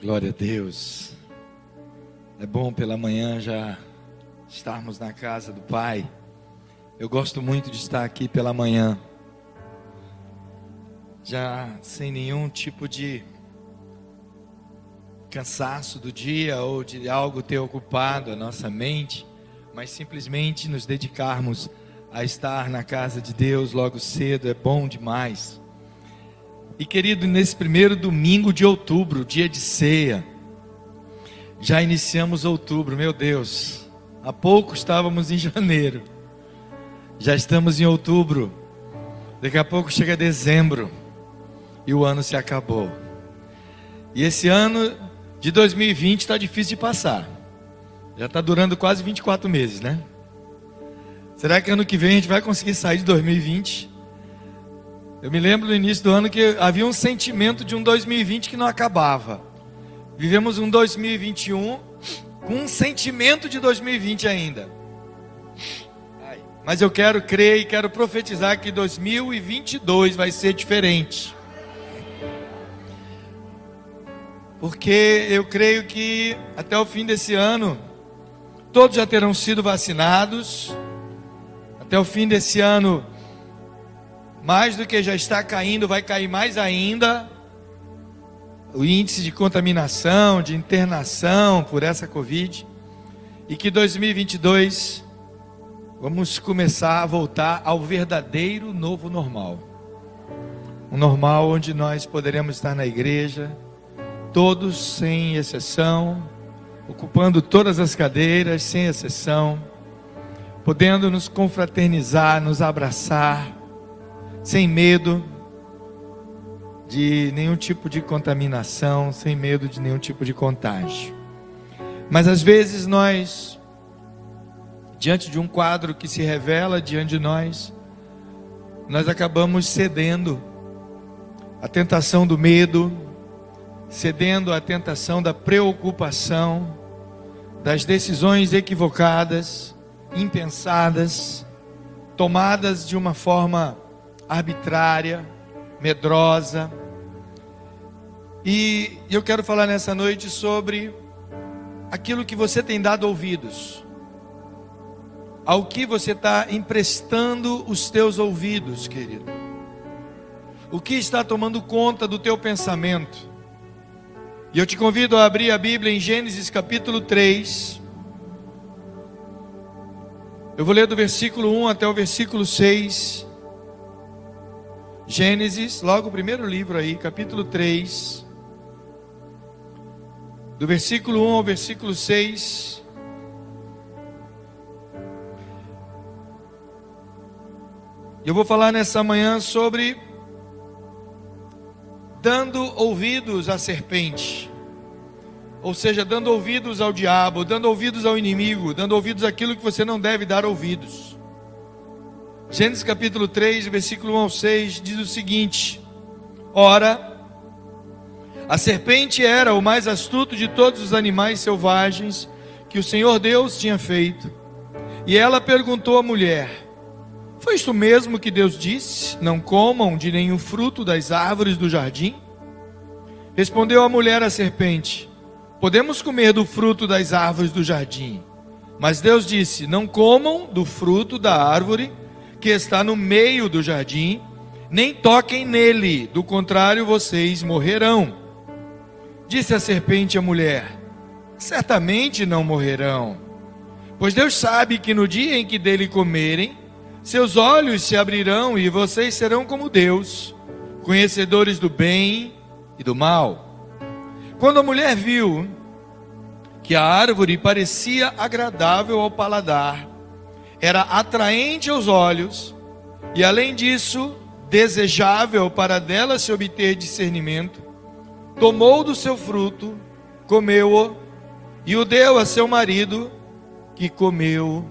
Glória a Deus. É bom pela manhã já estarmos na casa do Pai. Eu gosto muito de estar aqui pela manhã. Já sem nenhum tipo de cansaço do dia ou de algo ter ocupado a nossa mente, mas simplesmente nos dedicarmos a estar na casa de Deus logo cedo é bom demais. E querido, nesse primeiro domingo de outubro, dia de ceia, já iniciamos outubro, meu Deus. Há pouco estávamos em janeiro, já estamos em outubro. Daqui a pouco chega dezembro e o ano se acabou. E esse ano de 2020 está difícil de passar. Já está durando quase 24 meses, né? Será que ano que vem a gente vai conseguir sair de 2020? Eu me lembro no início do ano que havia um sentimento de um 2020 que não acabava. Vivemos um 2021 com um sentimento de 2020 ainda. Mas eu quero crer e quero profetizar que 2022 vai ser diferente. Porque eu creio que até o fim desse ano, todos já terão sido vacinados. Até o fim desse ano, mais do que já está caindo, vai cair mais ainda. O índice de contaminação, de internação por essa Covid. E que 2022 vamos começar a voltar ao verdadeiro novo normal. Um normal onde nós poderemos estar na igreja, todos sem exceção, ocupando todas as cadeiras sem exceção, podendo nos confraternizar, nos abraçar sem medo de nenhum tipo de contaminação, sem medo de nenhum tipo de contágio. Mas às vezes nós, diante de um quadro que se revela diante de nós, nós acabamos cedendo à tentação do medo, cedendo à tentação da preocupação, das decisões equivocadas, impensadas, tomadas de uma forma arbitrária, medrosa. E eu quero falar nessa noite sobre aquilo que você tem dado ouvidos, ao que você está emprestando os teus ouvidos, querido. O que está tomando conta do teu pensamento? E eu te convido a abrir a Bíblia em Gênesis capítulo 3. Eu vou ler do versículo 1 até o versículo 6. Gênesis, logo o primeiro livro aí, capítulo 3, do versículo 1 ao versículo 6. Eu vou falar nessa manhã sobre dando ouvidos à serpente, ou seja, dando ouvidos ao diabo, dando ouvidos ao inimigo, dando ouvidos àquilo que você não deve dar ouvidos. Gênesis capítulo 3, versículo 1 ao 6 diz o seguinte: Ora, a serpente era o mais astuto de todos os animais selvagens que o Senhor Deus tinha feito. E ela perguntou à mulher: Foi isto mesmo que Deus disse? Não comam de nenhum fruto das árvores do jardim? Respondeu a mulher à serpente: Podemos comer do fruto das árvores do jardim. Mas Deus disse: Não comam do fruto da árvore que está no meio do jardim, nem toquem nele, do contrário vocês morrerão. Disse a serpente à mulher: Certamente não morrerão, pois Deus sabe que no dia em que dele comerem, seus olhos se abrirão e vocês serão como Deus, conhecedores do bem e do mal. Quando a mulher viu que a árvore parecia agradável ao paladar, era atraente aos olhos e, além disso, desejável para dela se obter discernimento, tomou do seu fruto, comeu-o e o deu a seu marido, que comeu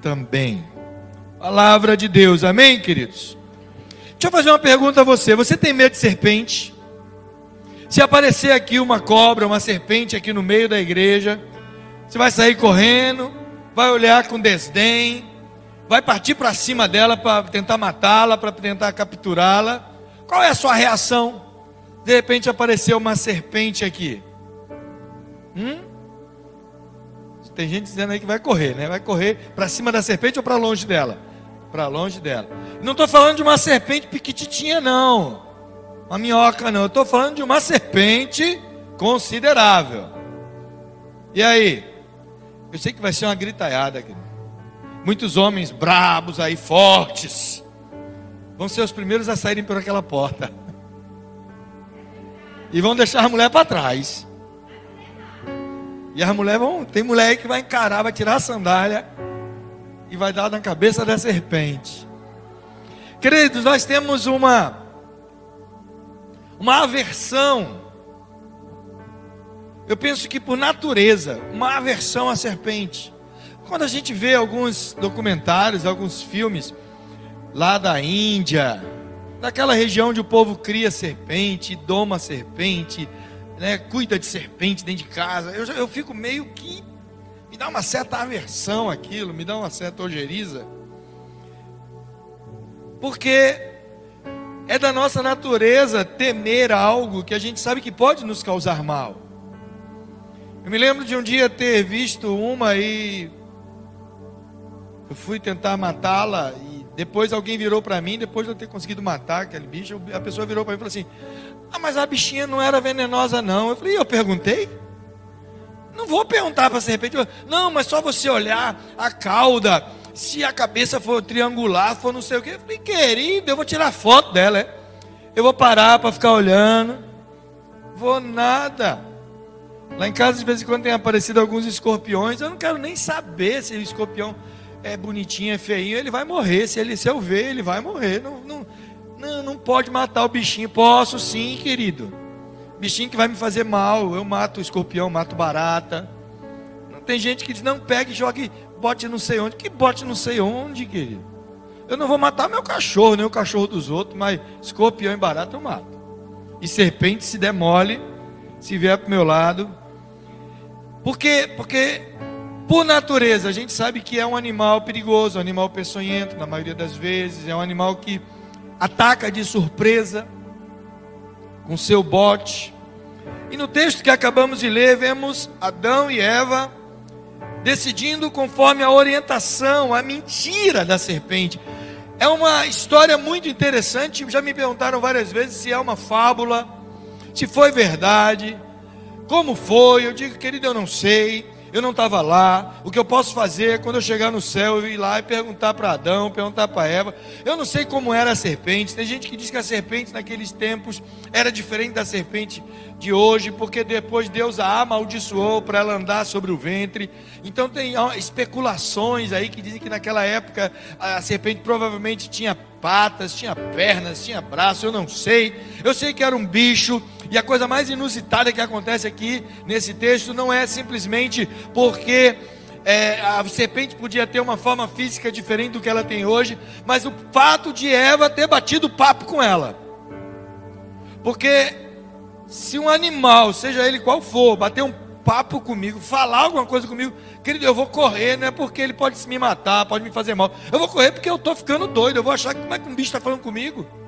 também. Palavra de Deus, amém, queridos? Deixa eu fazer uma pergunta a você: você tem medo de serpente? Se aparecer aqui uma cobra, uma serpente aqui no meio da igreja, você vai sair correndo, vai olhar com desdém, vai partir para cima dela para tentar matá-la, para tentar capturá-la. Qual é a sua reação? De repente apareceu uma serpente aqui. Hum? Tem gente dizendo aí que vai correr, né? Vai correr para cima da serpente ou para longe dela? Para longe dela. Não estou falando de uma serpente piquititinha, não. Uma minhoca, não. Estou falando de uma serpente considerável. E aí? Eu sei que vai ser uma gritaiada aqui. Muitos homens brabos aí, fortes, vão ser os primeiros a saírem por aquela porta. E vão deixar a mulher para trás. E as mulheres vão. Tem mulher aí que vai encarar, vai tirar a sandália e vai dar na cabeça da serpente. Queridos, nós temos uma uma aversão. Eu penso que por natureza, uma aversão à serpente. Quando a gente vê alguns documentários, alguns filmes lá da Índia, daquela região onde o povo cria serpente, doma serpente, né, cuida de serpente dentro de casa. Eu, eu fico meio que. Me dá uma certa aversão aquilo, me dá uma certa ojeriza. Porque é da nossa natureza temer algo que a gente sabe que pode nos causar mal. Eu me lembro de um dia ter visto uma e eu fui tentar matá-la e depois alguém virou para mim, depois de eu ter conseguido matar aquele bicho, a pessoa virou para mim e falou assim: ah, mas a bichinha não era venenosa, não. Eu falei, eu perguntei. Não vou perguntar para serpente. Não, mas só você olhar a cauda. Se a cabeça for triangular, for não sei o que. Eu falei, querido, eu vou tirar foto dela. É? Eu vou parar para ficar olhando. Vou nada. Lá em casa, de vez em quando, tem aparecido alguns escorpiões. Eu não quero nem saber se o escorpião é bonitinho, é feinho. Ele vai morrer. Se, ele, se eu ver, ele vai morrer. Não, não, não, não pode matar o bichinho. Posso sim, querido. Bichinho que vai me fazer mal. Eu mato escorpião, mato barata. Não tem gente que diz, não, pegue e jogue, bote não sei onde. Que bote não sei onde, querido. Eu não vou matar meu cachorro, nem o cachorro dos outros, mas escorpião e barata eu mato. E serpente se demole, se vier para o meu lado. Por quê? Porque, por natureza, a gente sabe que é um animal perigoso, um animal peçonhento, na maioria das vezes. É um animal que ataca de surpresa com seu bote. E no texto que acabamos de ler, vemos Adão e Eva decidindo conforme a orientação, a mentira da serpente. É uma história muito interessante. Já me perguntaram várias vezes se é uma fábula, se foi verdade, como foi. Eu digo, querido, eu não sei eu não estava lá. O que eu posso fazer é quando eu chegar no céu, eu ir lá e perguntar para Adão, perguntar para Eva. Eu não sei como era a serpente. Tem gente que diz que a serpente naqueles tempos era diferente da serpente de hoje, porque depois Deus a amaldiçoou para ela andar sobre o ventre. Então tem especulações aí que dizem que naquela época a serpente provavelmente tinha patas, tinha pernas, tinha braço, eu não sei. Eu sei que era um bicho e a coisa mais inusitada que acontece aqui nesse texto não é simplesmente porque é, a serpente podia ter uma forma física diferente do que ela tem hoje, mas o fato de Eva ter batido papo com ela. Porque se um animal, seja ele qual for, bater um papo comigo, falar alguma coisa comigo, querido, eu vou correr, não é porque ele pode me matar, pode me fazer mal. Eu vou correr porque eu estou ficando doido, eu vou achar que como é que um bicho está falando comigo.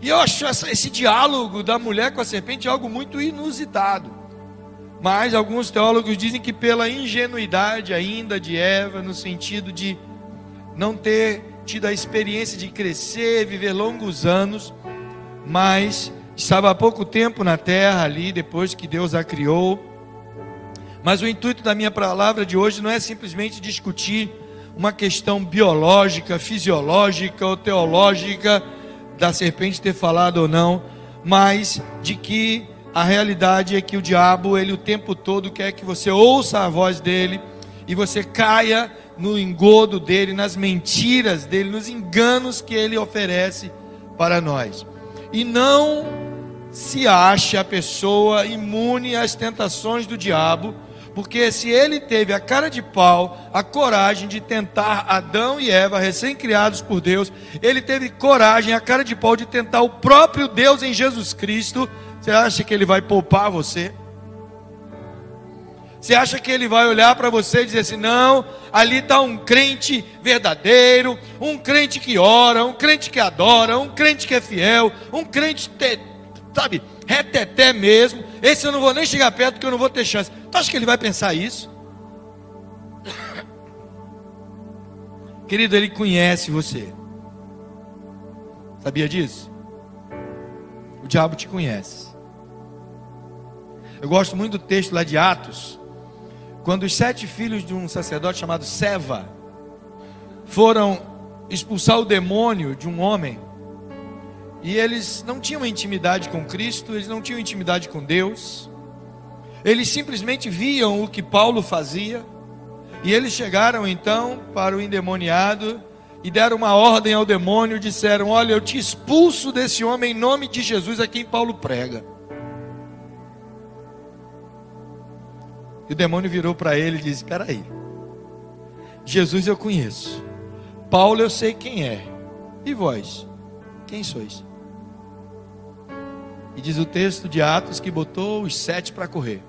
E eu acho esse diálogo da mulher com a serpente algo muito inusitado. Mas alguns teólogos dizem que pela ingenuidade ainda de Eva, no sentido de não ter tido a experiência de crescer, viver longos anos, mas estava há pouco tempo na terra ali, depois que Deus a criou. Mas o intuito da minha palavra de hoje não é simplesmente discutir uma questão biológica, fisiológica ou teológica da serpente ter falado ou não, mas de que a realidade é que o diabo, ele o tempo todo quer que você ouça a voz dele e você caia no engodo dele, nas mentiras dele, nos enganos que ele oferece para nós. E não se acha a pessoa imune às tentações do diabo, porque se ele teve a cara de pau, a coragem de tentar Adão e Eva, recém-criados por Deus, ele teve coragem, a cara de pau de tentar o próprio Deus em Jesus Cristo, você acha que ele vai poupar você? Você acha que ele vai olhar para você e dizer assim: não, ali está um crente verdadeiro, um crente que ora, um crente que adora, um crente que é fiel, um crente sabe, reteté mesmo. Esse eu não vou nem chegar perto porque eu não vou ter chance. Tu acha que ele vai pensar isso? Querido, ele conhece você. Sabia disso? O diabo te conhece. Eu gosto muito do texto lá de Atos, quando os sete filhos de um sacerdote chamado Seva foram expulsar o demônio de um homem, e eles não tinham intimidade com Cristo, eles não tinham intimidade com Deus, eles simplesmente viam o que Paulo fazia, e eles chegaram então para o endemoniado e deram uma ordem ao demônio, disseram: Olha, eu te expulso desse homem em nome de Jesus a quem Paulo prega. E o demônio virou para ele e disse: Espera aí, Jesus eu conheço, Paulo eu sei quem é, e vós, quem sois? E diz o texto de Atos que botou os sete para correr.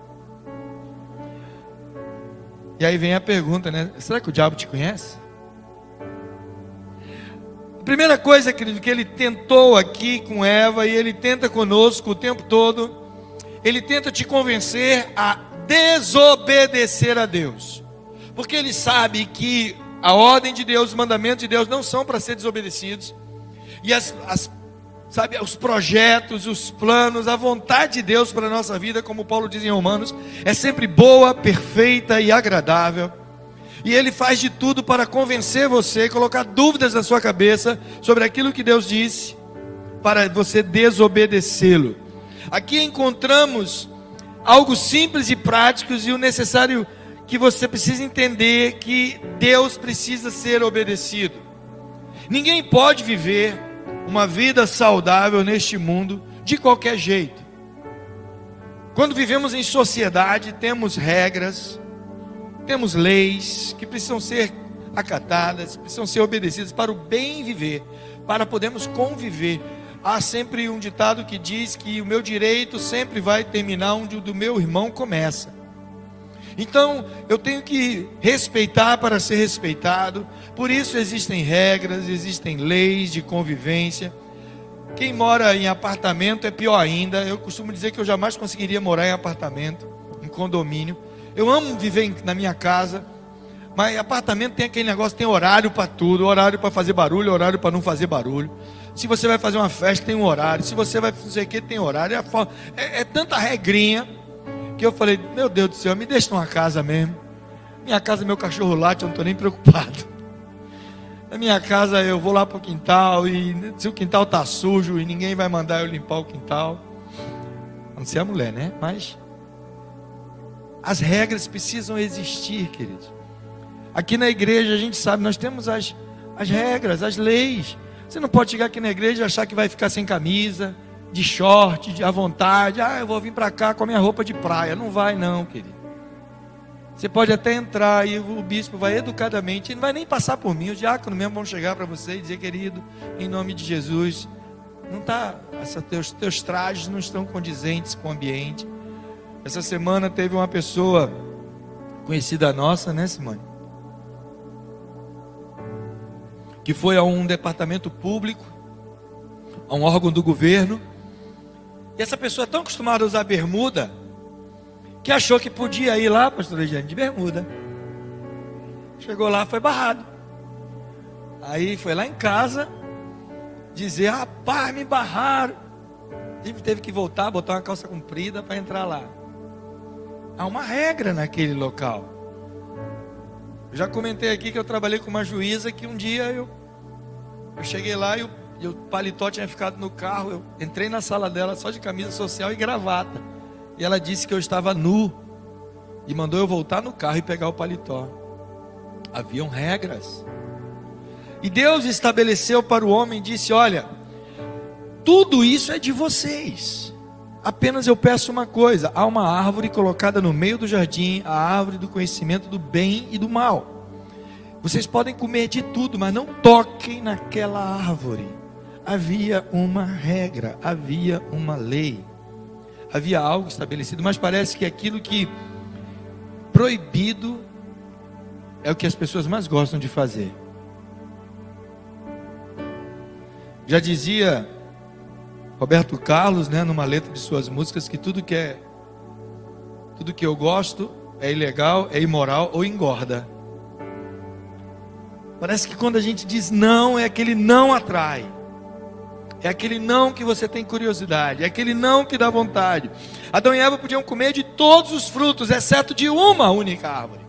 E aí vem a pergunta, né? Será que o diabo te conhece? A primeira coisa, querido, que ele tentou aqui com Eva e ele tenta conosco o tempo todo, ele tenta te convencer a desobedecer a Deus. Porque ele sabe que a ordem de Deus, os mandamentos de Deus não são para ser desobedecidos. E as, as sabe, os projetos, os planos, a vontade de Deus para a nossa vida, como Paulo diz em Romanos, é sempre boa, perfeita e agradável. E Ele faz de tudo para convencer você, colocar dúvidas na sua cabeça sobre aquilo que Deus disse, para você desobedecê-lo. Aqui encontramos algo simples e prático e o necessário que você precisa entender que Deus precisa ser obedecido. Ninguém pode viver uma vida saudável neste mundo de qualquer jeito. Quando vivemos em sociedade, temos regras, temos leis que precisam ser acatadas, precisam ser obedecidas para o bem viver, para podermos conviver. Há sempre um ditado que diz que o meu direito sempre vai terminar onde o do meu irmão começa. Então, eu tenho que respeitar para ser respeitado. Por isso existem regras, existem leis de convivência. Quem mora em apartamento é pior ainda. Eu costumo dizer que eu jamais conseguiria morar em apartamento, em condomínio. Eu amo viver na minha casa, mas apartamento tem aquele negócio, tem horário para tudo, horário para fazer barulho, horário para não fazer barulho. Se você vai fazer uma festa, tem um horário. Se você vai fazer o que, tem horário. É, é, é tanta regrinha que eu falei, meu Deus do céu, me deixa numa casa mesmo. Minha casa, meu cachorro late, eu não estou nem preocupado. Na minha casa eu vou lá para o quintal e se o quintal está sujo e ninguém vai mandar eu limpar o quintal. A não ser a mulher, né? Mas as regras precisam existir, queridos. Aqui na igreja a gente sabe, nós temos as, as regras, as leis. Você não pode chegar aqui na igreja e achar que vai ficar sem camisa, de short, de à vontade. Ah, eu vou vir para cá com a minha roupa de praia. Não vai, não, querido. Você pode até entrar e o bispo vai educadamente, não vai nem passar por mim, os diáconos mesmo vão chegar para você e dizer, querido, em nome de Jesus, não tá, essa, teus, teus trajes não estão condizentes com o ambiente. Essa semana teve uma pessoa conhecida nossa, né, Simone? Que foi a um departamento público, a um órgão do governo, e essa pessoa é tão acostumada a usar bermuda, que achou que podia ir lá, pastor Regiane, de bermuda. Chegou lá, foi barrado. Aí foi lá em casa, dizer, rapaz, me barraram. E teve que voltar, botar uma calça comprida para entrar lá. Há uma regra naquele local. Eu já comentei aqui que eu trabalhei com uma juíza que um dia eu, eu cheguei lá e o e o paletó tinha ficado no carro. Eu entrei na sala dela só de camisa social e gravata. E ela disse que eu estava nu. E mandou eu voltar no carro e pegar o paletó. Haviam regras. E Deus estabeleceu para o homem: disse, Olha, tudo isso é de vocês. Apenas eu peço uma coisa: há uma árvore colocada no meio do jardim, a árvore do conhecimento do bem e do mal. Vocês podem comer de tudo, mas não toquem naquela árvore havia uma regra, havia uma lei, havia algo estabelecido, mas parece que aquilo que proibido é o que as pessoas mais gostam de fazer. Já dizia Roberto Carlos, né, numa letra de suas músicas, que tudo que é tudo que eu gosto é ilegal, é imoral ou engorda. Parece que quando a gente diz não, é aquele não atrai. É aquele não que você tem curiosidade, é aquele não que dá vontade. Adão e Eva podiam comer de todos os frutos, exceto de uma única árvore.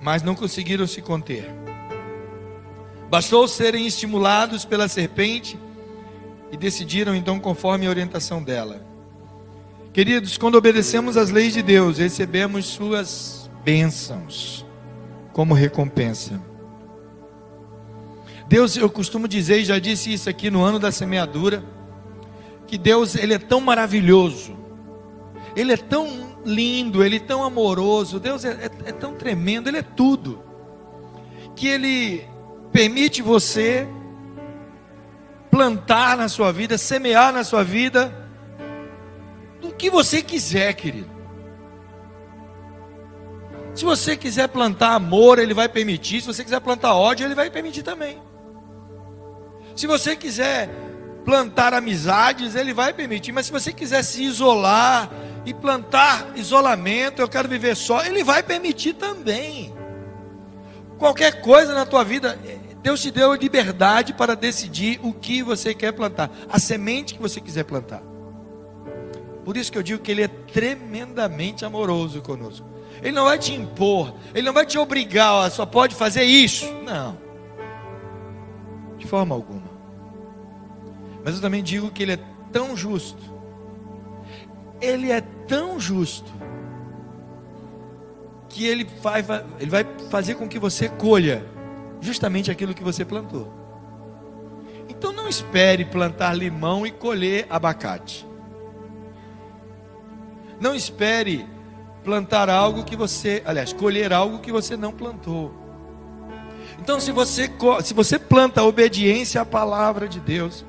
Mas não conseguiram se conter. Bastou serem estimulados pela serpente e decidiram então conforme a orientação dela. Queridos, quando obedecemos às leis de Deus, recebemos suas bênçãos como recompensa. Deus, eu costumo dizer, e já disse isso aqui no ano da semeadura, que Deus, ele é tão maravilhoso. Ele é tão lindo, ele é tão amoroso, Deus é, é, é tão tremendo, ele é tudo. Que ele permite você plantar na sua vida, semear na sua vida, do que você quiser, querido. Se você quiser plantar amor, Ele vai permitir. Se você quiser plantar ódio, Ele vai permitir também. Se você quiser plantar amizades, Ele vai permitir. Mas se você quiser se isolar e plantar isolamento, eu quero viver só, Ele vai permitir também. Qualquer coisa na tua vida, Deus te deu liberdade para decidir o que você quer plantar, a semente que você quiser plantar. Por isso que eu digo que Ele é tremendamente amoroso conosco. Ele não vai te impor, Ele não vai te obrigar, só pode fazer isso. Não, de forma alguma. Mas eu também digo que Ele é tão justo, Ele é tão justo, que Ele vai, ele vai fazer com que você colha justamente aquilo que você plantou. Então não espere plantar limão e colher abacate. Não espere plantar algo que você, aliás, colher algo que você não plantou. Então, se você, se você planta a obediência à palavra de Deus,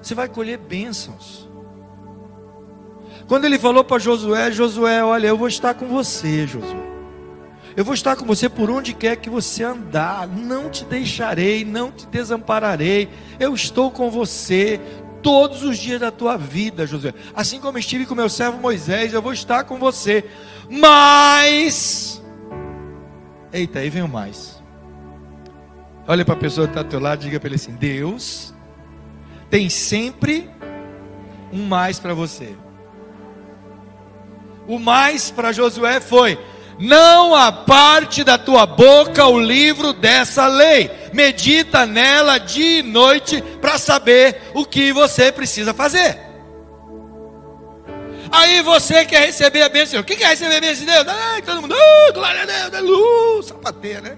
você vai colher bênçãos. Quando ele falou para Josué, Josué, olha, eu vou estar com você, Josué. Eu vou estar com você por onde quer que você andar. Não te deixarei, não te desampararei. Eu estou com você todos os dias da tua vida, Josué. Assim como estive com meu servo Moisés, eu vou estar com você. Mas, eita, aí vem o mais. Olha para a pessoa que está ao teu lado diga para ele assim: Deus tem sempre um mais para você. O mais para Josué foi: não aparte da tua boca o livro dessa lei, medita nela dia e noite para saber o que você precisa fazer. Aí você quer receber a bênção, o que quer receber a bênção de Deus? Ah, todo mundo, oh, glória a Deus, aleluia, sapateia, né?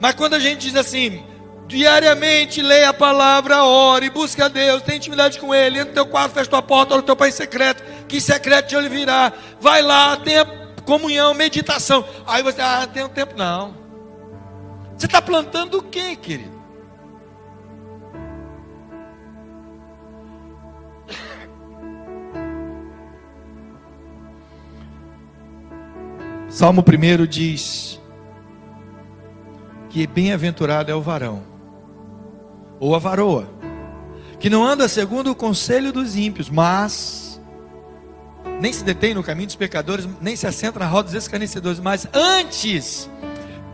Mas quando a gente diz assim, Diariamente leia a palavra, ore, busque a Deus, tenha intimidade com Ele, entra no teu quarto, fecha tua porta, ora o teu pai secreto, que secreto ele virá. Vai lá, tenha comunhão, meditação. Aí você, ah, tem um tempo, não. Você está plantando o que, querido? Salmo 1 diz que bem-aventurado é o varão ou a varoa, que não anda segundo o conselho dos ímpios, mas nem se detém no caminho dos pecadores, nem se assenta na roda dos escarnecedores, mas antes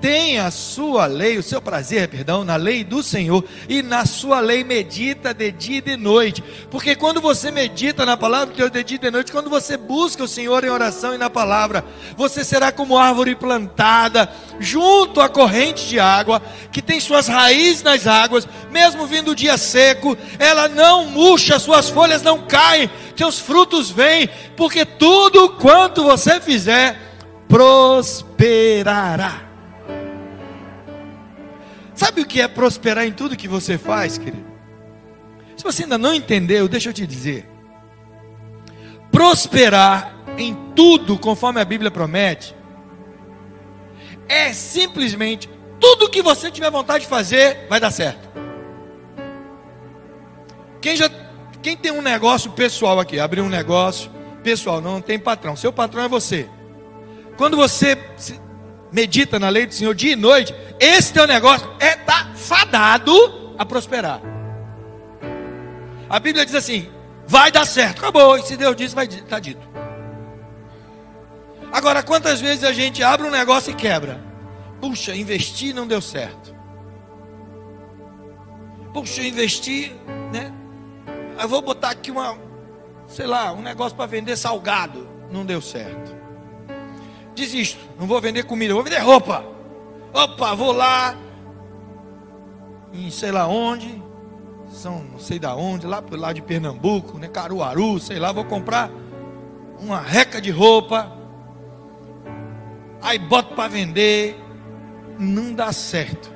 tem a sua lei, o seu prazer, perdão, na lei do Senhor, e na sua lei medita de dia e de noite. Porque quando você medita na palavra de Deus de dia e de noite, quando você busca o Senhor em oração e na palavra, você será como árvore plantada junto à corrente de água, que tem suas raízes nas águas, mesmo vindo o dia seco, ela não murcha, suas folhas não caem, seus frutos vêm, porque tudo quanto você fizer prosperará. Sabe o que é prosperar em tudo que você faz, querido? Se você ainda não entendeu, deixa eu te dizer. Prosperar em tudo, conforme a Bíblia promete, é simplesmente tudo que você tiver vontade de fazer, vai dar certo. Quem já quem tem um negócio pessoal aqui, abrir um negócio pessoal, não tem patrão. Seu patrão é você. Quando você medita na lei do Senhor dia e noite, esse teu negócio é tá fadado a prosperar. A Bíblia diz assim: vai dar certo, acabou. E se Deus disse, vai está dito. Agora, quantas vezes a gente abre um negócio e quebra? Puxa, investi não deu certo. Puxa, investi, né? Eu vou botar aqui uma, sei lá, um negócio para vender salgado. Não deu certo. Desisto, não vou vender comida, vou vender roupa. Opa, vou lá, em sei lá onde, são não sei da onde, lá por lá de Pernambuco, né, Caruaru, sei lá, vou comprar uma reca de roupa. Aí boto para vender, não dá certo.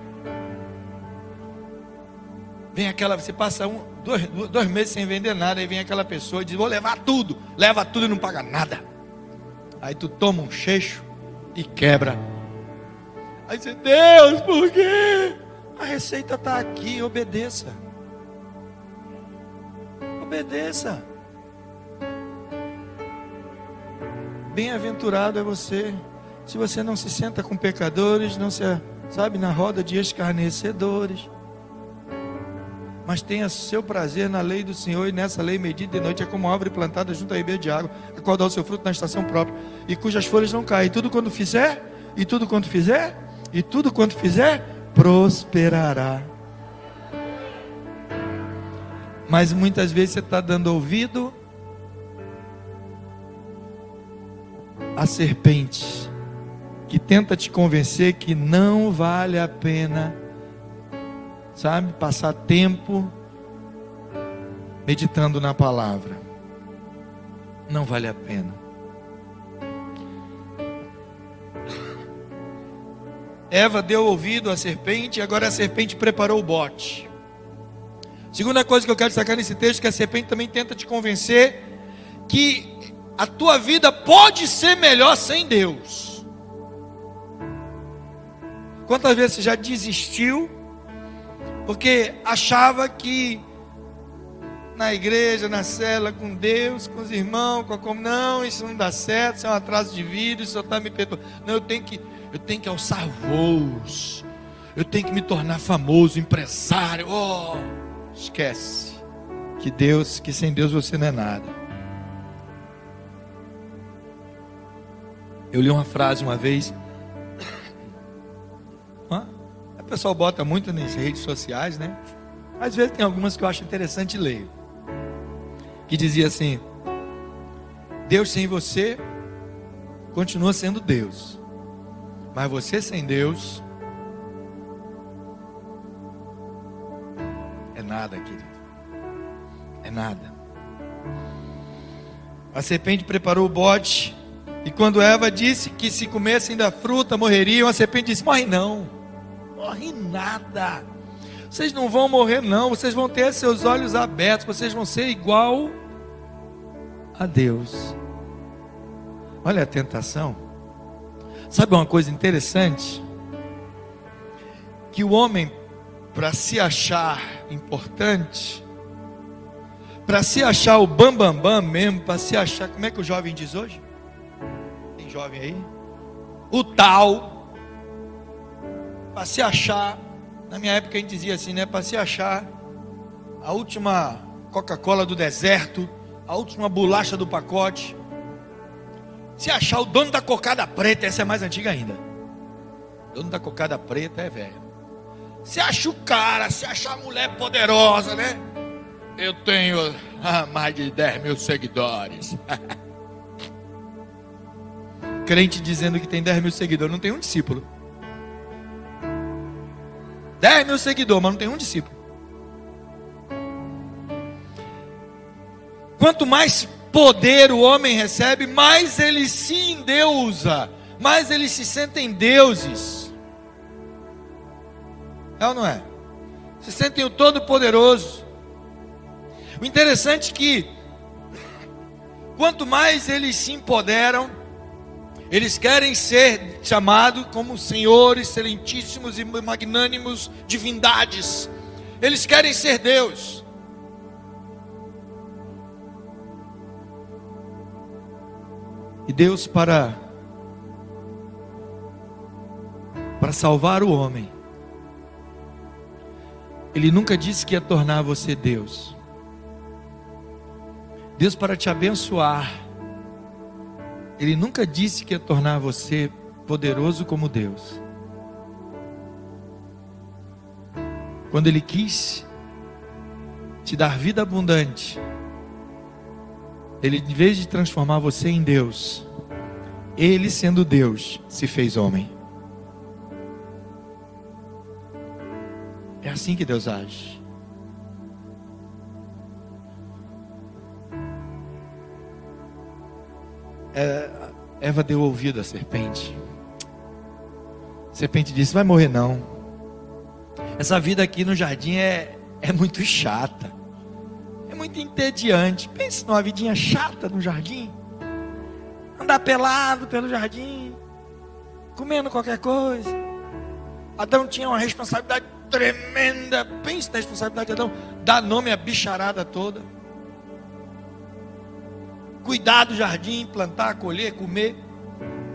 Vem aquela, você passa um, dois, dois meses sem vender nada, aí vem aquela pessoa e diz: Vou levar tudo, leva tudo e não paga nada. Aí tu toma um cheixo e quebra. Aí você, Deus, por quê? A receita está aqui, obedeça. Obedeça. Bem-aventurado é você, se você não se senta com pecadores, não se, sabe, na roda de escarnecedores, mas tenha seu prazer na lei do Senhor, e nessa lei medida de noite é como árvore plantada junto a ribeira de água, a qual dá o seu fruto na estação própria, e cujas folhas não caem. E tudo quando fizer, e tudo quanto fizer, e tudo quanto fizer, prosperará. Mas muitas vezes você está dando ouvido à serpente, que tenta te convencer que não vale a pena, sabe, passar tempo meditando na palavra. Não vale a pena. Eva deu ouvido à serpente, e agora a serpente preparou o bote. Segunda coisa que eu quero destacar nesse texto é que a serpente também tenta te convencer que a tua vida pode ser melhor sem Deus. Quantas vezes você já desistiu porque achava que na igreja, na cela, com Deus, com os irmãos, com a com... não, isso não dá certo, isso é um atraso de vida, isso só está me perdoando. Não, eu tenho que eu tenho que alçar voos, eu tenho que me tornar famoso, empresário. Oh, esquece que Deus, que sem Deus você não é nada. Eu li uma frase uma vez. Pessoal bota muito nas redes sociais, né? Às vezes tem algumas que eu acho interessante ler. Que dizia assim: Deus sem você continua sendo Deus. Mas você sem Deus é nada, querido. É nada. A serpente preparou o bote. E quando Eva disse que se comessem da fruta morreriam, a serpente disse: Morre não, morre nada. Vocês não vão morrer, não. Vocês vão ter seus olhos abertos. Vocês vão ser igual a Deus. Olha a tentação. Sabe uma coisa interessante? Que o homem, para se achar importante, para se achar o bambambam bam, bam mesmo, para se achar, como é que o jovem diz hoje? Tem jovem aí? O tal, para se achar, na minha época a gente dizia assim, né? Para se achar a última Coca-Cola do deserto, a última bolacha do pacote. Se achar o dono da cocada preta, essa é mais antiga ainda. Dono da cocada preta é velho. Se acha o cara, se acha a mulher poderosa, né? Eu tenho ah, mais de 10 mil seguidores. Crente dizendo que tem 10 mil seguidores, não tem um discípulo. 10 mil seguidores, mas não tem um discípulo. Quanto mais poder o homem recebe, mais ele se endeusa, mais eles se sentem deuses. É ou não é? Se sentem o Todo-Poderoso. O interessante é que, quanto mais eles se empoderam, eles querem ser chamados como senhores excelentíssimos e magnânimos divindades. Eles querem ser Deus. E Deus para para salvar o homem, Ele nunca disse que ia tornar você Deus. Deus, para te abençoar, Ele nunca disse que ia tornar você poderoso como Deus. Quando Ele quis te dar vida abundante, Ele, em vez de transformar você em Deus, Ele, sendo Deus, se fez homem. É assim que Deus age. Eva deu ouvido à serpente. A serpente disse: Vai morrer não. Essa vida aqui no jardim é, é muito chata. É muito entediante. Pense numa vidinha chata no jardim. Andar pelado pelo jardim. Comendo qualquer coisa. Adão tinha uma responsabilidade tremenda. Pense na responsabilidade de Adão. Dar nome à bicharada toda. Cuidar do jardim, plantar, colher, comer.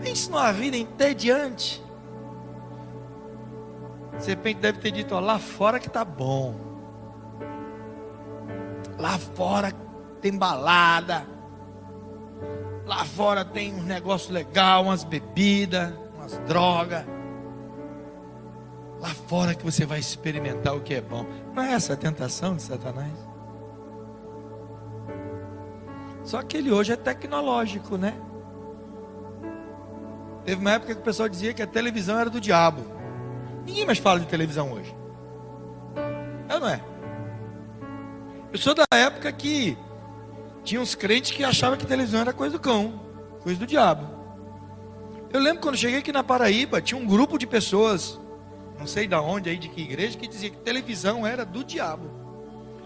Pense numa vida entediante. De repente deve ter dito: ó, lá fora que tá bom. Lá fora tem balada. Lá fora tem um negócio legal, umas bebidas, umas drogas. Lá fora que você vai experimentar o que é bom. Não é essa a tentação de Satanás? Só que ele hoje é tecnológico, né? Teve uma época que o pessoal dizia que a televisão era do diabo. Ninguém mais fala de televisão hoje. É não é? Eu sou da época que tinha uns crentes que achavam que televisão era coisa do cão, coisa do diabo. Eu lembro quando cheguei aqui na Paraíba, tinha um grupo de pessoas não sei da onde aí, de que igreja, que dizia que televisão era do diabo.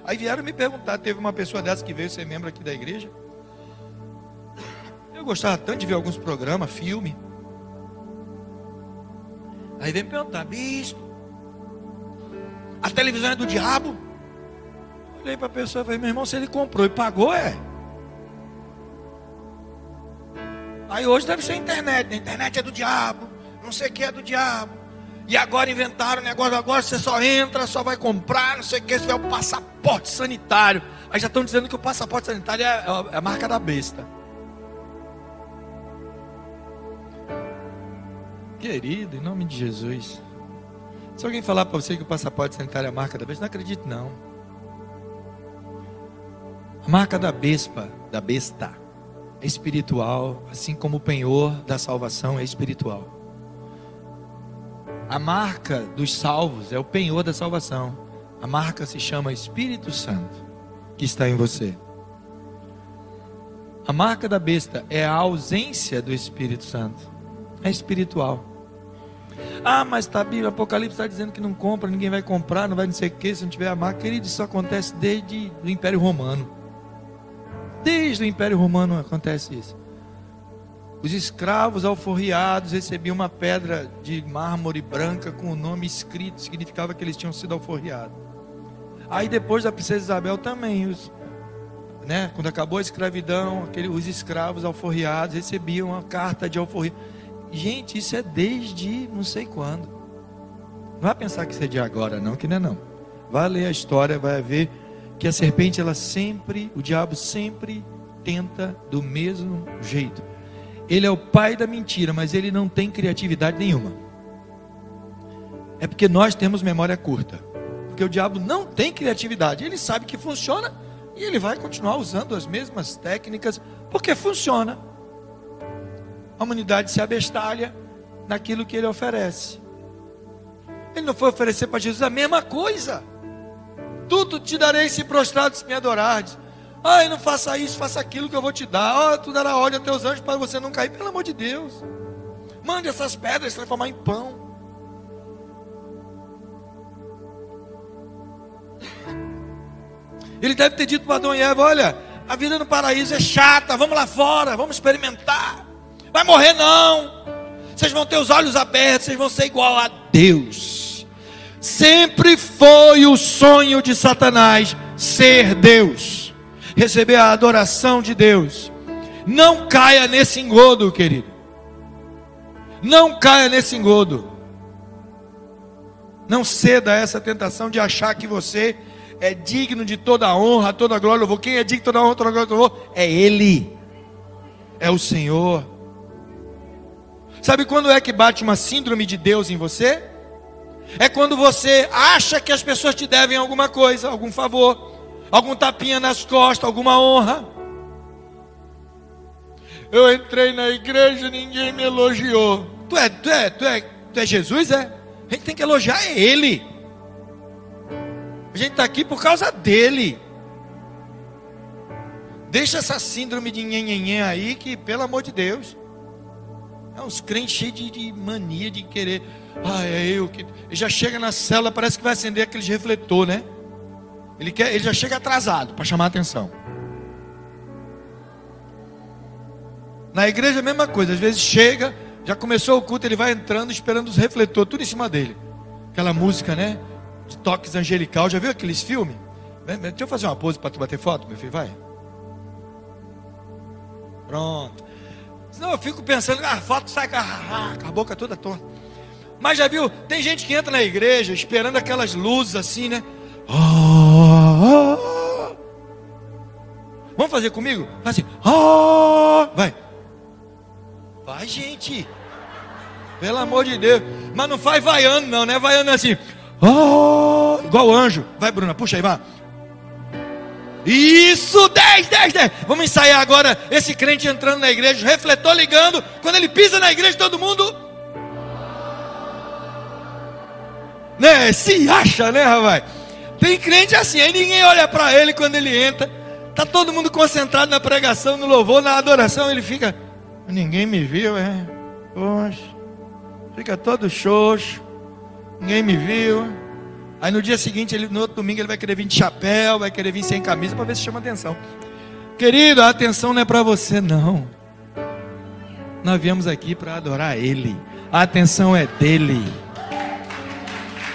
Aí vieram me perguntar, teve uma pessoa dessa que veio ser membro aqui da igreja. Eu gostava tanto de ver alguns programas, filme. Aí vem me perguntar, bispo, a televisão é do diabo? Olhei para a pessoa e falei, meu irmão, se ele comprou e pagou, é. Aí hoje deve ser a internet, a internet é do diabo, não sei o que é do diabo. E agora inventaram o negócio, agora você só entra, só vai comprar, não sei o que, você vai o passaporte sanitário. Aí já estão dizendo que o passaporte sanitário é, é a marca da besta. Querido, em nome de Jesus. Se alguém falar para você que o passaporte sanitário é a marca da besta, não acredito não. A marca da besta, da besta, é espiritual, assim como o penhor da salvação é espiritual. A marca dos salvos é o penhor da salvação. A marca se chama Espírito Santo, que está em você. A marca da besta é a ausência do Espírito Santo. É espiritual. Ah, mas está Bíblia, Apocalipse está dizendo que não compra, ninguém vai comprar, não vai não sei o que, se não tiver a marca. Querido, isso acontece desde o Império Romano. Desde o Império Romano acontece isso. Os escravos alforriados recebiam uma pedra de mármore branca com o nome escrito, significava que eles tinham sido alforriados. Aí depois da princesa Isabel também, os, né, quando acabou a escravidão, aquele, os escravos alforriados recebiam uma carta de alforria. Gente, isso é desde não sei quando. Não vai pensar que isso é de agora, não, que não é não. Vai ler a história, vai ver que a serpente, ela sempre, o diabo sempre tenta do mesmo jeito. Ele é o pai da mentira, mas ele não tem criatividade nenhuma. É porque nós temos memória curta. Porque o diabo não tem criatividade. Ele sabe que funciona e ele vai continuar usando as mesmas técnicas porque funciona. A humanidade se abestalha naquilo que ele oferece. Ele não foi oferecer para Jesus a mesma coisa. Tudo te darei se prostrado se me adorares. Ai, não faça isso, faça aquilo que eu vou te dar. Oh, tu dará ordem a teus anjos para você não cair, pelo amor de Deus. Mande essas pedras transformar em pão. Ele deve ter dito para Adão e Eva: Olha, a vida no paraíso é chata, vamos lá fora, vamos experimentar. Vai morrer não. Vocês vão ter os olhos abertos, vocês vão ser igual a Deus. Sempre foi o sonho de Satanás ser Deus receber a adoração de Deus. Não caia nesse engodo, querido. Não caia nesse engodo. Não ceda a essa tentação de achar que você é digno de toda a honra, toda a glória, louvor. Quem é digno de toda a honra, toda a glória? É Ele. É o Senhor. Sabe quando é que bate uma síndrome de Deus em você? É quando você acha que as pessoas te devem alguma coisa, algum favor, algum tapinha nas costas, alguma honra. Eu entrei na igreja e ninguém me elogiou. Tu é, tu é, tu é, tu é Jesus, é? A gente tem que elogiar Ele. A gente está aqui por causa dele. Deixa essa síndrome de nhenhenhen aí, que pelo amor de Deus. É uns crentes cheios de, de mania de querer. Ah, é eu que. Ele já chega na cela, parece que vai acender aquele refletor, né? Ele, quer, ele já chega atrasado para chamar a atenção. Na igreja a mesma coisa, às vezes chega, já começou o culto, ele vai entrando esperando os refletores, tudo em cima dele. Aquela música, né? De toques angelical. Já viu aqueles filmes? Deixa eu fazer uma pose para tu bater foto, meu filho, vai. Pronto. Senão eu fico pensando, ah, a foto sai com a boca toda torta. Mas já viu, tem gente que entra na igreja esperando aquelas luzes assim, né? Vamos fazer comigo? Assim, vai. Vai, gente. Pelo amor de Deus. Mas não faz vaiando, não, né? Vaiando assim. Igual anjo. Vai, Bruna, puxa aí, vai. Isso, 10, 10, 10. Vamos ensaiar agora esse crente entrando na igreja, refletor ligando. Quando ele pisa na igreja, todo mundo. Né? Se acha, né, rapaz? Tem crente assim, aí ninguém olha para ele quando ele entra. Tá todo mundo concentrado na pregação, no louvor, na adoração. Ele fica. Ninguém me viu, é. Poxa. Fica todo xoxo. Ninguém me viu. Aí no dia seguinte, ele, no outro domingo, ele vai querer vir de chapéu, vai querer vir sem camisa para ver se chama atenção. Querido, a atenção não é para você, não. Nós viemos aqui para adorar Ele. A atenção é dele.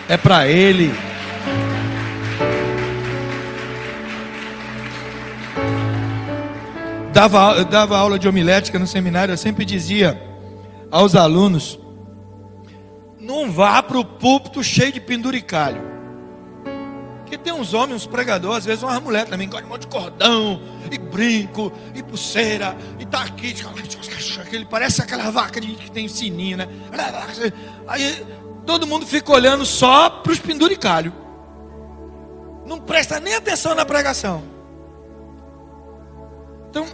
É para Ele. dava, eu dava aula de homilética no seminário, eu sempre dizia aos alunos: não vá para o púlpito cheio de penduricalho. Porque tem uns homens, uns pregadores, às vezes uma mulher também, de um monte de cordão, e brinco, e pulseira, e tá aqui, ele parece aquela vaca que tem sininho, né? Aí todo mundo fica olhando só para os penduricalhos. Não presta nem atenção na pregação. Então,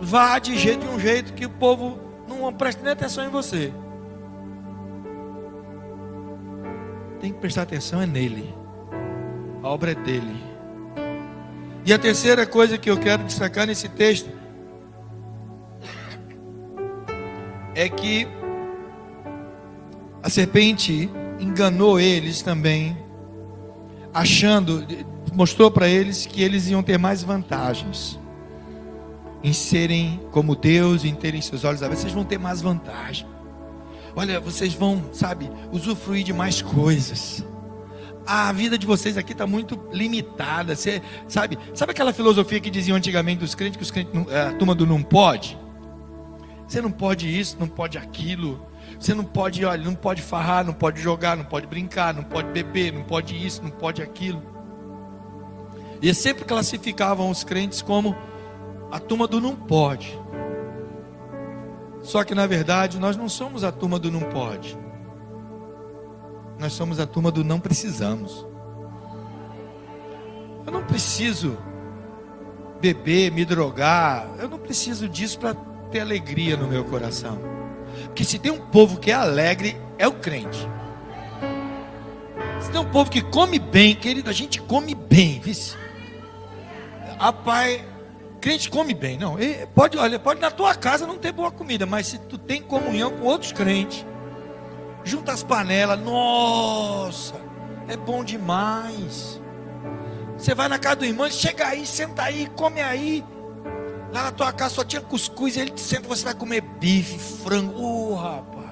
vá de jeito de um jeito que o povo não preste nem atenção em você. Tem que prestar atenção é nele. A obra é dele. E a terceira coisa que eu quero destacar nesse texto é que a serpente enganou eles também, achando, mostrou para eles que eles iam ter mais vantagens em serem como Deus, em terem seus olhos abertos, vocês vão ter mais vantagem. Olha, vocês vão, sabe, usufruir de mais coisas. A vida de vocês aqui está muito limitada. Você, sabe, sabe aquela filosofia que diziam antigamente dos crentes que os crentes, a turma do não pode? Você não pode isso, não pode aquilo. Você não pode, olha, não pode farrar, não pode jogar, não pode brincar, não pode beber, não pode isso, não pode aquilo. E sempre classificavam os crentes como a turma do não pode. Só que na verdade nós não somos a turma do não pode. Nós somos a turma do não precisamos. Eu não preciso beber, me drogar. Eu não preciso disso para ter alegria no meu coração. Porque se tem um povo que é alegre, é o crente. Se tem um povo que come bem, querido, a gente come bem, vice. Rapaz, crente come bem, não. Pode, olha, pode na tua casa não ter boa comida, mas se tu tem comunhão com outros crentes, junta as panelas, nossa, é bom demais. Você vai na casa do irmão, chega aí, senta aí, come aí. Lá na tua casa só tinha cuscuz, e ele te senta, você vai comer bife, frango, oh, rapaz.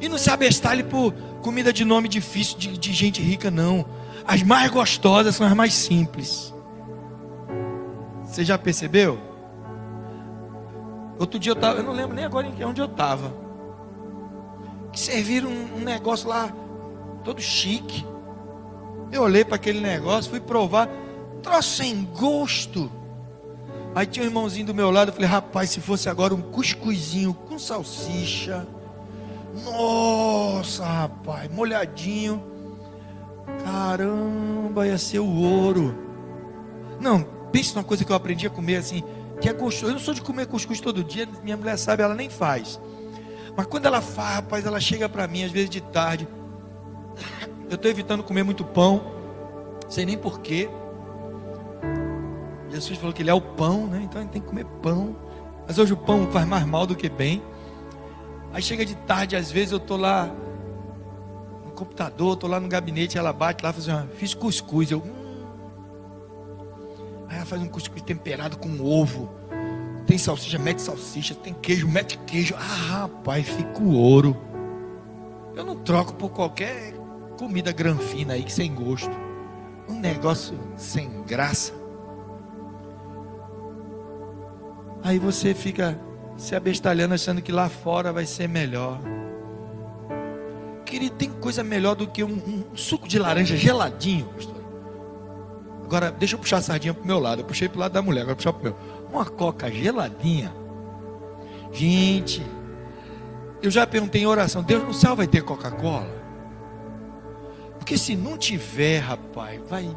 E não se abestalhe por comida de nome difícil, de, de gente rica, não. As mais gostosas são as mais simples. Você já percebeu? Outro dia eu estava, eu não lembro nem agora onde eu estava. Que serviram um, negócio lá, todo chique. Eu olhei para aquele negócio, fui provar, troço sem gosto. Aí tinha um irmãozinho do meu lado, eu falei, rapaz, se fosse agora um cuscuzinho com salsicha. Nossa, rapaz, molhadinho. Caramba, ia ser o ouro. Não, pense numa coisa que eu aprendi a comer assim, que é gostoso. Eu não sou de comer cuscuz todo dia, minha mulher sabe, ela nem faz. Mas quando ela faz, rapaz, ela chega para mim, às vezes de tarde. Eu estou evitando comer muito pão, sei nem porquê. Jesus falou que ele é o pão, né? Então gente tem que comer pão. Mas hoje o pão faz mais mal do que bem. Aí chega de tarde, às vezes eu estou lá no computador, estou lá no gabinete, ela bate lá, faz uma, fiz cuscuz. Eu, hum. Aí ela faz um cuscuz temperado com ovo. Tem salsicha, mete salsicha. Tem queijo, mete queijo. Ah, rapaz, fica o ouro. Eu não troco por qualquer comida granfina aí que sem gosto. Um negócio sem graça. Aí você fica se abestalhando achando que lá fora vai ser melhor. Querido, tem coisa melhor do que um, um suco de laranja geladinho, pastor. Agora, deixa eu puxar a sardinha pro meu lado. Eu puxei pro lado da mulher, agora puxar pro meu. Uma coca geladinha. Gente, eu já perguntei em oração: Deus no céu vai ter Coca-Cola? Porque se não tiver, rapaz, vai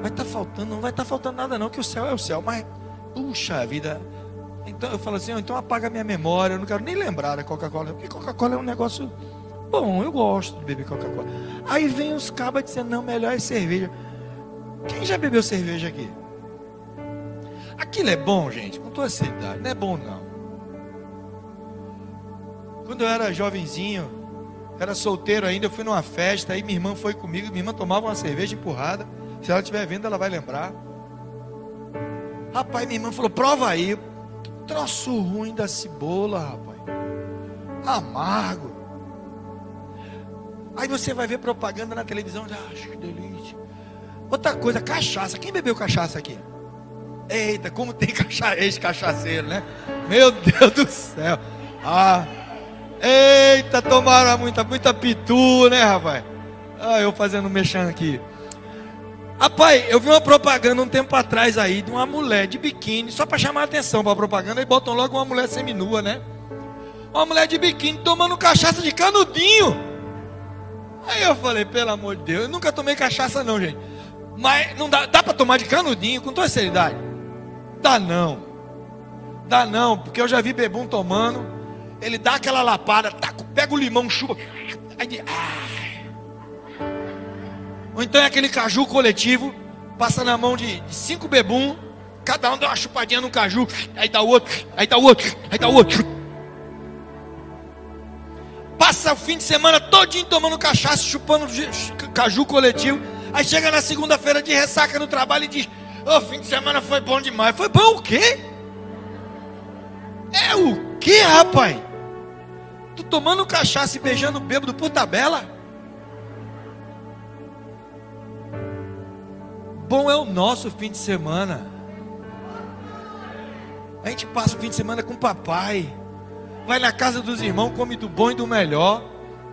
vai estar tá faltando, não vai estar tá faltando nada não, que o céu é o céu, mas puxa vida. Então eu falo assim, então apaga minha memória, eu não quero nem lembrar da Coca-Cola, porque Coca-Cola é um negócio bom, eu gosto de beber Coca-Cola. Aí vem os cabas dizendo, não, melhor é cerveja. Quem já bebeu cerveja aqui? Aquilo é bom, gente, com toda seriedade, não é bom não. Quando eu era jovenzinho, era solteiro ainda, eu fui numa festa, aí minha irmã foi comigo, minha irmã tomava uma cerveja empurrada. Se ela estiver vendo, ela vai lembrar. Rapaz, minha irmã falou: prova aí. Troço ruim da cebola, rapaz. Amargo. Aí você vai ver propaganda na televisão, ah, que delícia. Outra coisa, cachaça. Quem bebeu cachaça aqui? Eita, como tem cacha... ex-cachaceiro, né? Meu Deus do céu. Ah, Eita, tomaram muita, muita pitu, né, rapaz? Ah, eu fazendo mexendo aqui. Rapaz, eu vi uma propaganda um tempo atrás aí de uma mulher de biquíni, só para chamar a atenção para a propaganda, e botam logo uma mulher seminua, né? Uma mulher de biquíni tomando cachaça de canudinho. Aí eu falei, pelo amor de Deus, eu nunca tomei cachaça não, gente. Mas não dá, dá para tomar de canudinho com toda seriedade? Dá não. Dá não, porque eu já vi bebum tomando ele dá aquela lapada, taca, pega o limão, chupa. Aí, Ou então é aquele caju coletivo, passa na mão de, de cinco bebum, cada um dá uma chupadinha no caju, aí dá outro, aí dá outro, aí dá outro. Passa o fim de semana todinho tomando cachaça, chupando caju coletivo. Aí chega na segunda-feira de ressaca no trabalho e diz: Ô, oh, fim de semana foi bom demais. Foi bom o quê? É o quê, rapaz? Tu tomando cachaça e beijando bêbado por tabela? Bom é o nosso fim de semana. A gente passa o fim de semana com o papai. Vai na casa dos irmãos, come do bom e do melhor.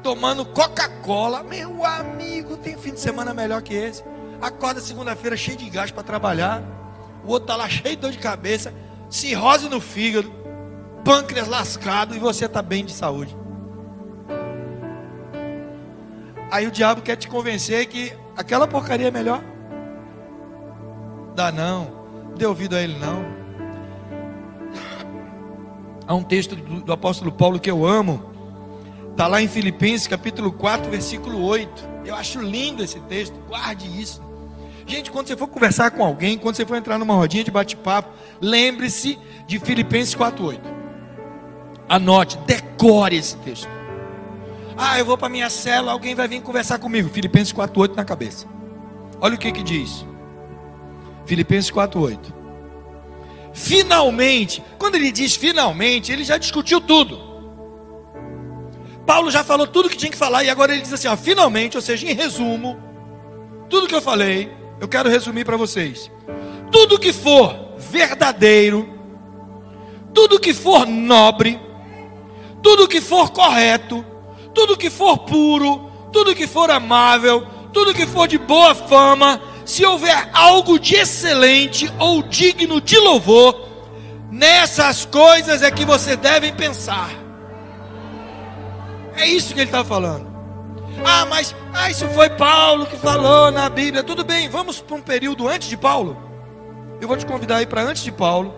Tomando Coca-Cola. Meu amigo, tem fim de semana melhor que esse. Acorda segunda-feira cheio de gás para trabalhar. O outro tá lá cheio de dor de cabeça. Cirrose no fígado pâncreas lascado e você está bem de saúde. Aí o diabo quer te convencer que aquela porcaria é melhor. Dá não, dê ouvido a ele não. Há um texto do, do apóstolo Paulo que eu amo. Está lá em Filipenses capítulo 4, versículo 8. Eu acho lindo esse texto, guarde isso. Gente, quando você for conversar com alguém, quando você for entrar numa rodinha de bate-papo, lembre-se de Filipenses 8. Anote, decore esse texto. Ah, eu vou para minha cela, alguém vai vir conversar comigo. Filipenses 4:8 na cabeça. Olha o que que diz. Filipenses 4:8. Finalmente, quando ele diz finalmente, ele já discutiu tudo. Paulo já falou tudo que tinha que falar e agora ele diz assim, ó, finalmente, ou seja, em resumo, tudo que eu falei, eu quero resumir para vocês. Tudo que for verdadeiro, tudo que for nobre, tudo que for correto, tudo que for puro, tudo que for amável, tudo que for de boa fama, se houver algo de excelente ou digno de louvor, nessas coisas é que você deve pensar. É isso que ele está falando. Ah, mas ah, isso foi Paulo que falou na Bíblia. Tudo bem, vamos para um período antes de Paulo. Eu vou te convidar aí para antes de Paulo.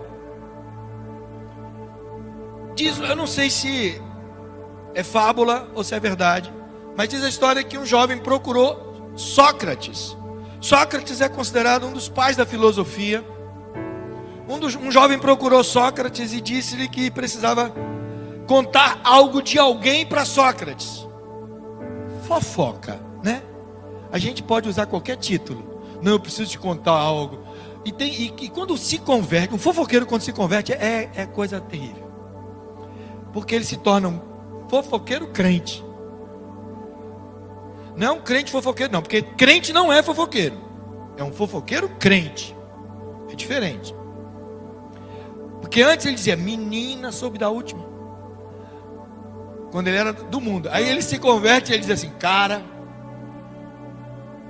Diz, eu não sei se é fábula ou se é verdade, mas diz a história que um jovem procurou Sócrates. Sócrates é considerado um dos pais da filosofia. Um, dos, um jovem procurou Sócrates e disse-lhe que precisava contar algo de alguém para Sócrates. Fofoca, né? A gente pode usar qualquer título. Não, eu preciso te contar algo. E, tem, e, e quando se converte, um fofoqueiro quando se converte é, é coisa terrível. Porque ele se torna um fofoqueiro crente. Não é um crente fofoqueiro, não, porque crente não é fofoqueiro. É um fofoqueiro crente. É diferente. Porque antes ele dizia, menina soube da última. Quando ele era do mundo. Aí ele se converte e ele diz assim, cara,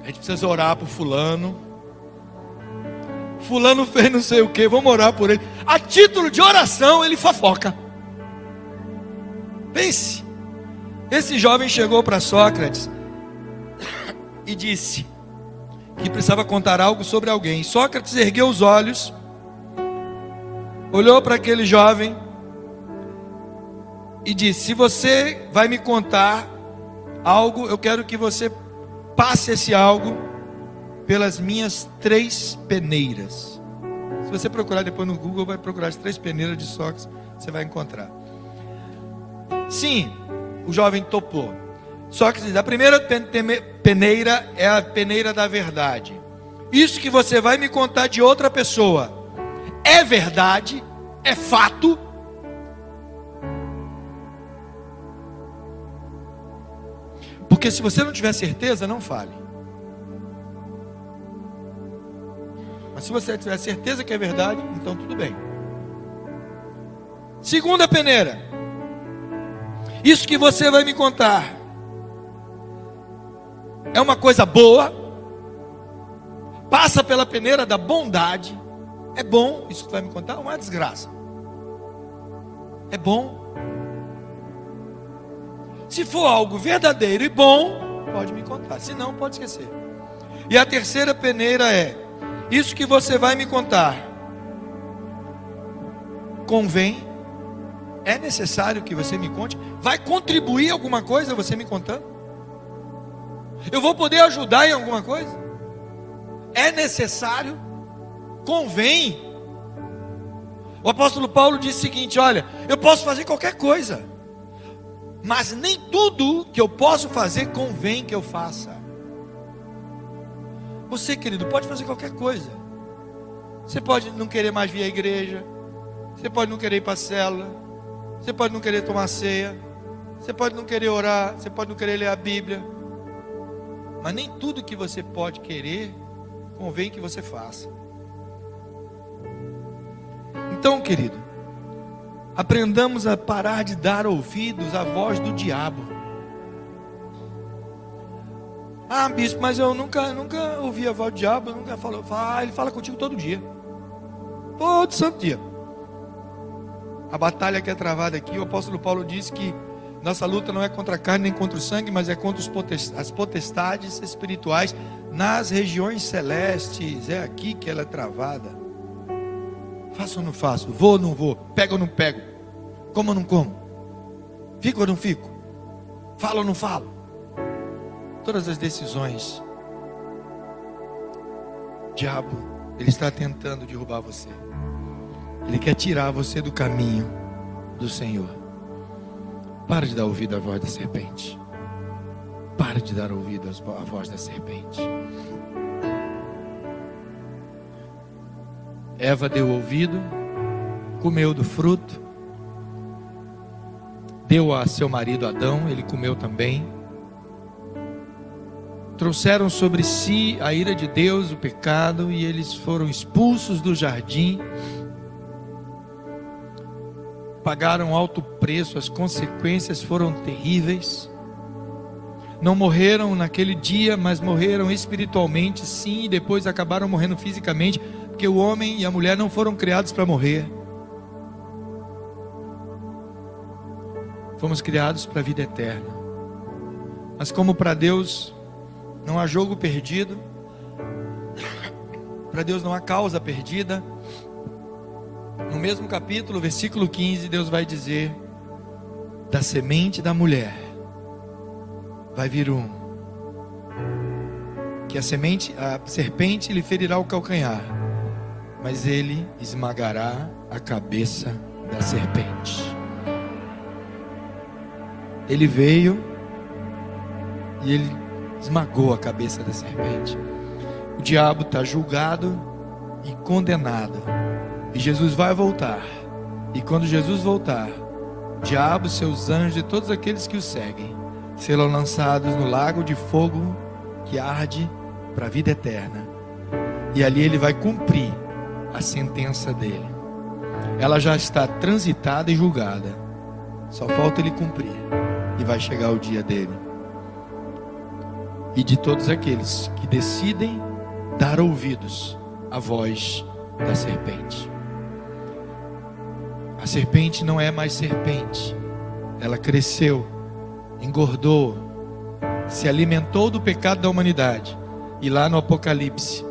a gente precisa orar por fulano. Fulano fez não sei o que, vamos orar por ele. A título de oração, ele fofoca. Pense. Esse jovem chegou para Sócrates e disse que precisava contar algo sobre alguém. Sócrates ergueu os olhos, olhou para aquele jovem e disse: Se você vai me contar algo, eu quero que você passe esse algo pelas minhas três peneiras. Se você procurar depois no Google, vai procurar as três peneiras de Sócrates, você vai encontrar. Sim, o jovem topou. Só que a primeira peneira é a peneira da verdade. Isso que você vai me contar de outra pessoa é verdade, é fato. Porque se você não tiver certeza, não fale. Mas se você tiver certeza que é verdade, então tudo bem. Segunda peneira. Isso que você vai me contar é uma coisa boa, passa pela peneira da bondade, é bom, isso que vai me contar é uma desgraça. É bom. Se for algo verdadeiro e bom, pode me contar. Se não, pode esquecer. E a terceira peneira é: isso que você vai me contar convém? É necessário que você me conte? Vai contribuir alguma coisa você me contando? Eu vou poder ajudar em alguma coisa? É necessário? Convém? O apóstolo Paulo disse o seguinte: Olha, eu posso fazer qualquer coisa, mas nem tudo que eu posso fazer convém que eu faça. Você, querido, pode fazer qualquer coisa. Você pode não querer mais vir à igreja. Você pode não querer ir para a célula. Você pode não querer tomar ceia. Você pode não querer orar. Você pode não querer ler a Bíblia. Mas nem tudo que você pode querer convém que você faça. Então, querido, aprendamos a parar de dar ouvidos à voz do diabo. Ah, bispo, mas eu nunca, nunca ouvi a voz do diabo, nunca falou. Ah, ele fala contigo todo dia. Todo santo dia. A batalha que é travada aqui, o apóstolo Paulo disse que nossa luta não é contra a carne nem contra o sangue, mas é contra as potestades espirituais nas regiões celestes. É aqui que ela é travada. Faço ou não faço? Vou ou não vou? Pego ou não pego? Como ou não como? Fico ou não fico? Falo ou não falo? Todas as decisões. Diabo, ele está tentando derrubar você. Ele quer tirar você do caminho do Senhor. Para de dar ouvido à voz da serpente. Para de dar ouvido à voz da serpente. Eva deu ouvido, comeu do fruto, deu a seu marido Adão, ele comeu também. Trouxeram sobre si a ira de Deus, o pecado, e eles foram expulsos do jardim pagaram alto preço, as consequências foram terríveis. não morreram naquele dia, mas morreram espiritualmente, sim, e depois acabaram morrendo fisicamente, porque o homem e a mulher não foram criados para morrer. Fomos criados para a vida eterna. Mas como para Deus não há jogo perdido, para Deus não há causa perdida, no mesmo capítulo, versículo 15, Deus vai dizer: da semente da mulher vai vir um que a semente, a serpente lhe ferirá o calcanhar, mas ele esmagará a cabeça da serpente. Ele veio e ele esmagou a cabeça da serpente. O diabo está julgado e condenado. E Jesus vai voltar. E quando Jesus voltar, o diabo, seus anjos e todos aqueles que o seguem serão lançados no lago de fogo que arde para a vida eterna. E ali ele vai cumprir a sentença dele. Ela já está transitada e julgada. Só falta ele cumprir. E vai chegar o dia dele. E de todos aqueles que decidem dar ouvidos à voz da serpente. A serpente não é mais serpente. Ela cresceu engordou, se alimentou do pecado da humanidade. E lá no Apocalipse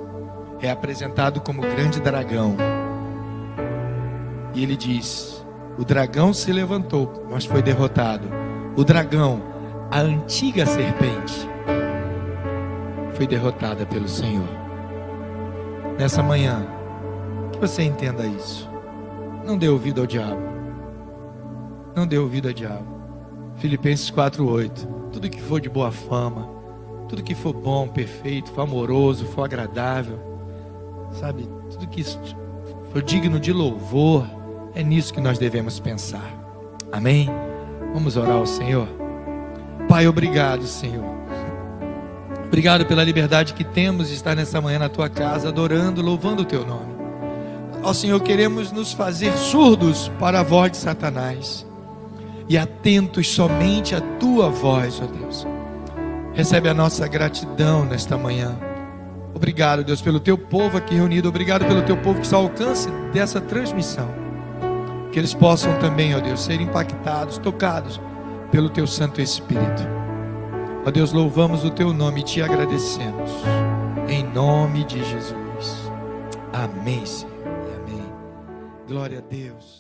é apresentado como grande dragão. E ele diz: O dragão se levantou, mas foi derrotado. O dragão, a antiga serpente, foi derrotada pelo Senhor. Nessa manhã, que você entenda isso. Não dê ouvido ao diabo. Não dê ouvido ao diabo. Filipenses 4:8. Tudo que for de boa fama, tudo que for bom, perfeito, for amoroso, for agradável, sabe, tudo que for digno de louvor, é nisso que nós devemos pensar. Amém? Vamos orar ao Senhor. Pai, obrigado, Senhor. Obrigado pela liberdade que temos de estar nessa manhã na tua casa, adorando, louvando o teu nome. Ó Senhor, queremos nos fazer surdos para a voz de Satanás e atentos somente à tua voz, ó Deus. Recebe a nossa gratidão nesta manhã. Obrigado, Deus, pelo teu povo aqui reunido. Obrigado pelo teu povo que está ao alcance dessa transmissão. Que eles possam também, ó Deus, ser impactados, tocados pelo teu Santo Espírito. Ó Deus, louvamos o teu nome e te agradecemos. Em nome de Jesus. Amém, Senhor. Amém. Glória a Deus.